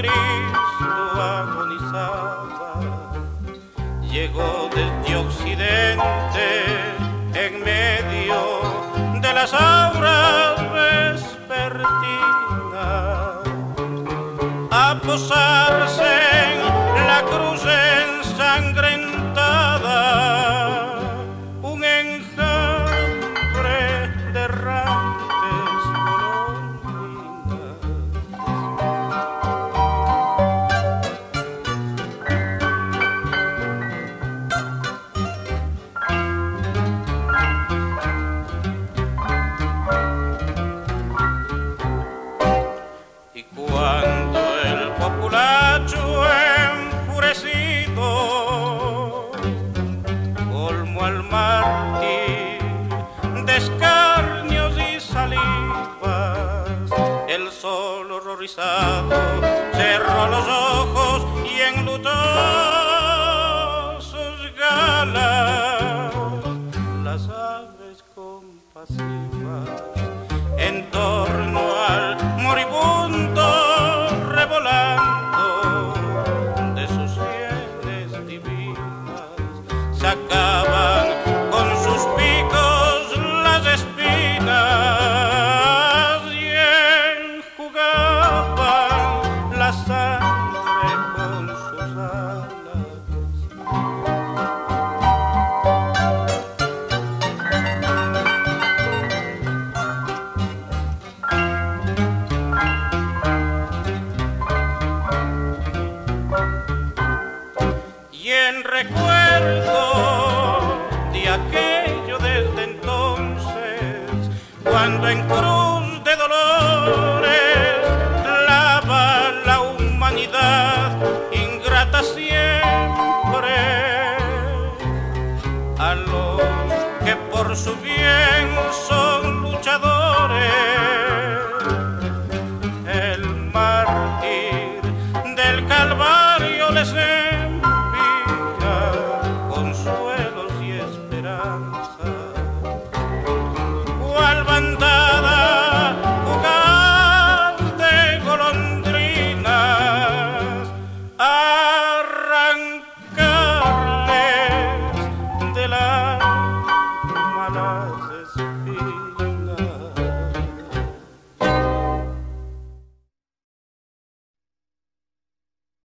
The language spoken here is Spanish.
Cristo agonizaba, llegó desde Occidente en medio de las auras vespertinas a posarse en la cruz ensangrentada. Y cuando el populacho enfurecido colmó al mártir de escarnios y salivas, el sol horrorizado cerró los ojos y enlutó sus galas las aves compasivas sacaban con sus picos las espinas y enjugaban la sangre con sus alas. Y en recuerdo cuando en cruz de dolores lava la humanidad ingrata siempre a los que por su bien son luchadores. El mártir del Calvario les envía consuelos y esperanzas.